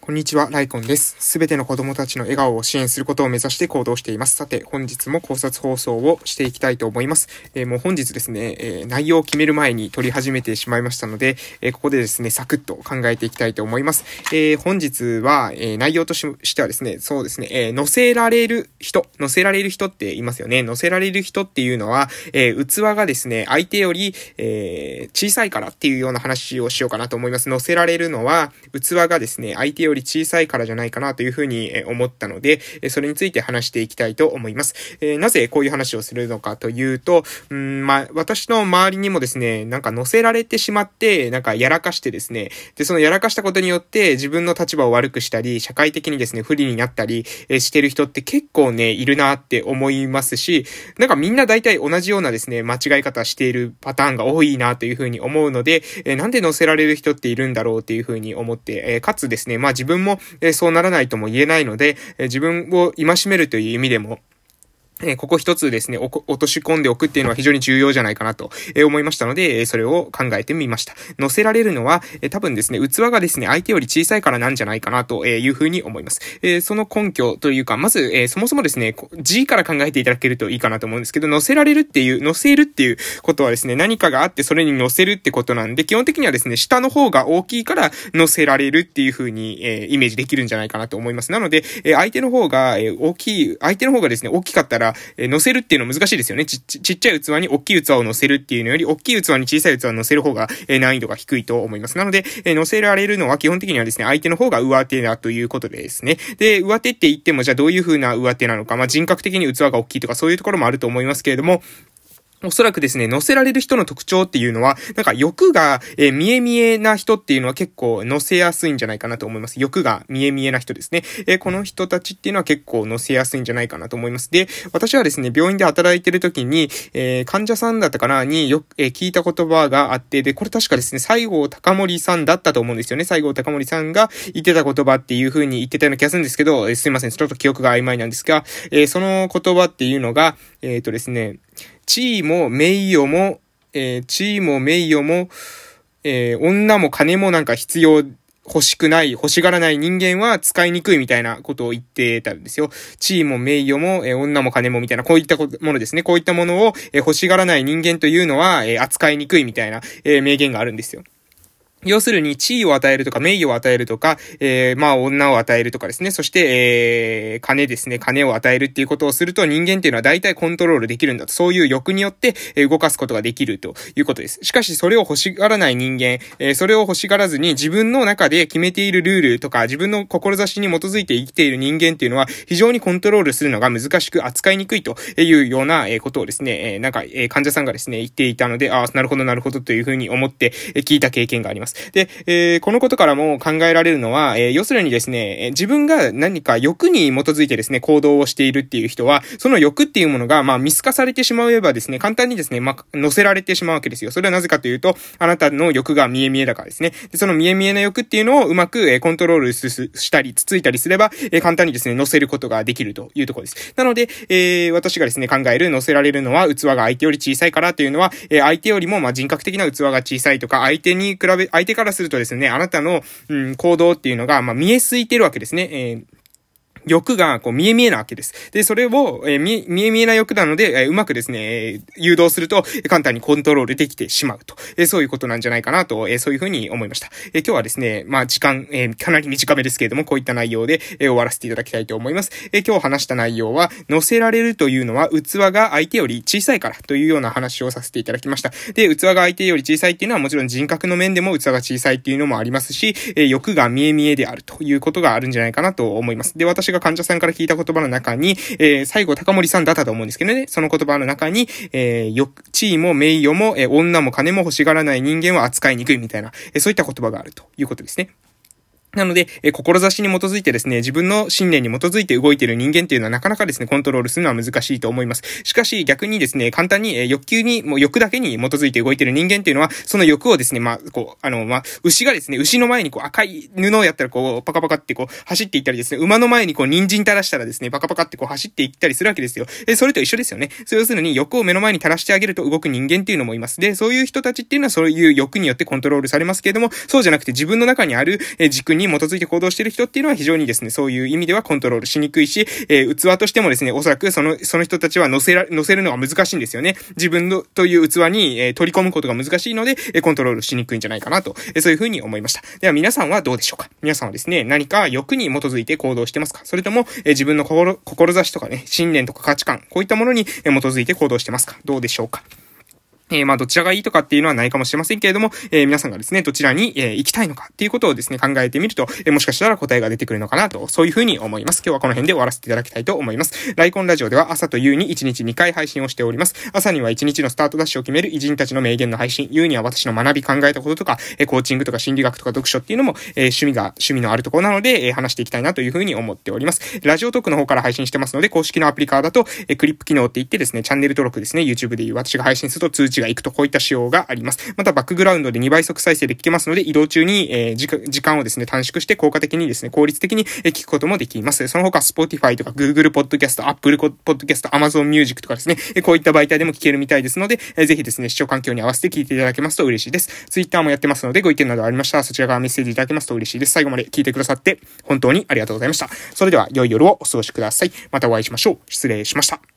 こんにちは、ライコンです。すべての子供たちの笑顔を支援することを目指して行動しています。さて、本日も考察放送をしていきたいと思います。えー、もう本日ですね、えー、内容を決める前に撮り始めてしまいましたので、えー、ここでですね、サクッと考えていきたいと思います。え本日は、え内容としてはですね、そうですね、え乗せられる人、乗せられる人って言いますよね。乗せられる人っていうのは、え器がですね、相手より、え小さいからっていうような話をしようかなと思います。乗せられるのは、器がですね、相手よりより小さいからじゃないかなというふうに思ったので、それについて話していきたいと思います。えなぜこういう話をするのかというと、うん、まあ、私の周りにもですね、なんか乗せられてしまって、なんかやらかしてですね、で、そのやらかしたことによって自分の立場を悪くしたり、社会的にですね、不利になったり、えしてる人って結構ね、いるなって思いますし、なんかみんな大体同じようなですね、間違い方しているパターンが多いなというふうに思うので、えなんで乗せられる人っているんだろうっていうふうに思って、えかつですね、まあ自分も、えそうならないとも言えないので、え自分を戒めるという意味でも、えここ一つですね、落とし込んでおくっていうのは非常に重要じゃないかなとえ思いましたので、えそれを考えてみました。乗せられるのは、え多分ですね、器がですね、相手より小さいからなんじゃないかなというふうに思います。えその根拠というか、まず、えそもそもですね、G から考えていただけるといいかなと思うんですけど、乗せられるっていう、乗せるっていうことはですね、何かがあってそれに乗せるってことなんで、基本的にはですね、下の方が大きいから乗せられるっていうふうに、えイメージできるんじゃないかなと思います。なので、え相手の方が、え大きい、相手の方がですね、大きかったら、乗せるっていうの難しいですよね。ち、ち、ちっちゃい器に大きい器を乗せるっていうのより、大きい器に小さい器を乗せる方が、え難易度が低いと思います。なので、え乗せられるのは基本的にはですね、相手の方が上手だということでですね。で、上手って言っても、じゃあどういう風な上手なのか、まあ、人格的に器が大きいとかそういうところもあると思いますけれども、おそらくですね、乗せられる人の特徴っていうのは、なんか欲が、えー、見え見えな人っていうのは結構乗せやすいんじゃないかなと思います。欲が見え見えな人ですね。えー、この人たちっていうのは結構乗せやすいんじゃないかなと思います。で、私はですね、病院で働いてる時に、えー、患者さんだったかなによく、え聞いた言葉があって、で、これ確かですね、西郷隆盛さんだったと思うんですよね。西郷隆盛さんが言ってた言葉っていう風に言ってたような気がするんですけど、えすいません、ちょっと記憶が曖昧なんですが、えその言葉っていうのが、えっ、とですね、地位も名誉も、えー、地位も名誉も、えー、女も金もなんか必要欲しくない、欲しがらない人間は使いにくいみたいなことを言ってたんですよ。地位も名誉も、えー、女も金もみたいな、こういったものですね。こういったものを、えー、欲しがらない人間というのは、えー、扱いにくいみたいな、え名言があるんですよ。要するに地位を与えるとか名誉を与えるとか、えー、まあ女を与えるとかですね。そして、えー、金ですね。金を与えるっていうことをすると人間っていうのは大体コントロールできるんだと。そういう欲によって、え動かすことができるということです。しかしそれを欲しがらない人間、えー、それを欲しがらずに自分の中で決めているルールとか自分の志に基づいて生きている人間っていうのは非常にコントロールするのが難しく扱いにくいというようなえことをですね、えなんか、え患者さんがですね、言っていたので、ああ、なるほどなるほどというふうに思ってえ聞いた経験があります。。で、えー、このことからも考えられるのは、えー、要するにですね、自分が何か欲に基づいてですね、行動をしているっていう人は、その欲っていうものが、まあ、見透かされてしまえばですね、簡単にですね、まあ、乗せられてしまうわけですよ。それはなぜかというと、あなたの欲が見え見えだからですね。で、その見え見えな欲っていうのをうまく、え、コントロールしたり、つついたりすれば、え、簡単にですね、乗せることができるというところです。なので、えー、私がですね、考える乗せられるのは、器が相手より小さいからというのは、え、相手よりも、まあ、人格的な器が小さいとか、相手に比べ、相手からするとですね、あなたの、うん、行動っていうのが、まあ、見えすいてるわけですね。えー欲が、こう、見え見えなわけです。で、それを、えー、見、え見えな欲なので、えー、うまくですね、えー、誘導すると、簡単にコントロールできてしまうと。えー、そういうことなんじゃないかなと、えー、そういうふうに思いました。えー、今日はですね、まあ、時間、えー、かなり短めですけれども、こういった内容で、えー、終わらせていただきたいと思います。えー、今日話した内容は、乗せられるというのは、器が相手より小さいからというような話をさせていただきました。で、器が相手より小さいっていうのは、もちろん人格の面でも器が小さいっていうのもありますし、えー、欲が見え見えであるということがあるんじゃないかなと思います。で、私が患者さんから聞いたた言葉の中に、えー、最後高森さんだったと思うんですけどね、その言葉の中に、えー、よ、地位も名誉も、えー、女も金も欲しがらない人間は扱いにくいみたいな、えー、そういった言葉があるということですね。なので、え、志に基づいてですね、自分の信念に基づいて動いている人間っていうのはなかなかですね、コントロールするのは難しいと思います。しかし、逆にですね、簡単に、え、欲求に、もう欲だけに基づいて動いている人間っていうのは、その欲をですね、まあ、こう、あの、まあ、牛がですね、牛の前にこう赤い布をやったらこう、パカパカってこう、走っていったりですね、馬の前にこう、人参垂らしたらですね、パカパカってこう、走っていったりするわけですよ。え、それと一緒ですよね。そう要するに、欲を目の前に垂らしてあげると動く人間っていうのもいます。で、そういう人たちっていうのはそういう欲によってコントロールされますけれども、そうじゃなくて自分の中にある、え、軸にに基づいて行動している人っていうのは非常にですね、そういう意味ではコントロールしにくいし、えー、器としてもですね、おそらくその、その人たちは乗せら、乗せるのが難しいんですよね。自分のという器に、えー、取り込むことが難しいので、えコントロールしにくいんじゃないかなと、えそういうふうに思いました。では皆さんはどうでしょうか？皆さんはですね、何か欲に基づいて行動してますか？それとも、え自分の心、志とかね、信念とか価値観、こういったものに基づいて行動してますか？どうでしょうか？えー、まあ、どちらがいいとかっていうのはないかもしれませんけれども、えー、皆さんがですね、どちらに、えー、行きたいのかっていうことをですね、考えてみると、え、もしかしたら答えが出てくるのかなと、そういうふうに思います。今日はこの辺で終わらせていただきたいと思います。ライコンラジオでは朝と夕に1日2回配信をしております。朝には1日のスタートダッシュを決める偉人たちの名言の配信、夕には私の学び考えたこととか、え、コーチングとか心理学とか読書っていうのも、え、趣味が、趣味のあるところなので、え、話していきたいなというふうに思っております。ラジオトークの方から配信してますので、公式のアプリカーだと、え、クリップ機能って言ってですね、チャンネル登録ですね、YouTube でいう私が配信すると通知が行くと、こういった仕様があります。またバックグラウンドで2倍速再生で聞けますので、移動中に、えー、時間をですね、短縮して効果的にですね、効率的に聞くこともできます。その他、Spotify とか Google Podcast、Apple Podcast、Amazon Music とかですね、こういった媒体でも聞けるみたいですので、ぜひですね、視聴環境に合わせて聞いていただけますと嬉しいです。Twitter もやってますので、ご意見などありましたら、そちらからメッセージいただけますと嬉しいです。最後まで聞いてくださって、本当にありがとうございました。それでは、良い夜をお過ごしください。またお会いしましょう。失礼しました。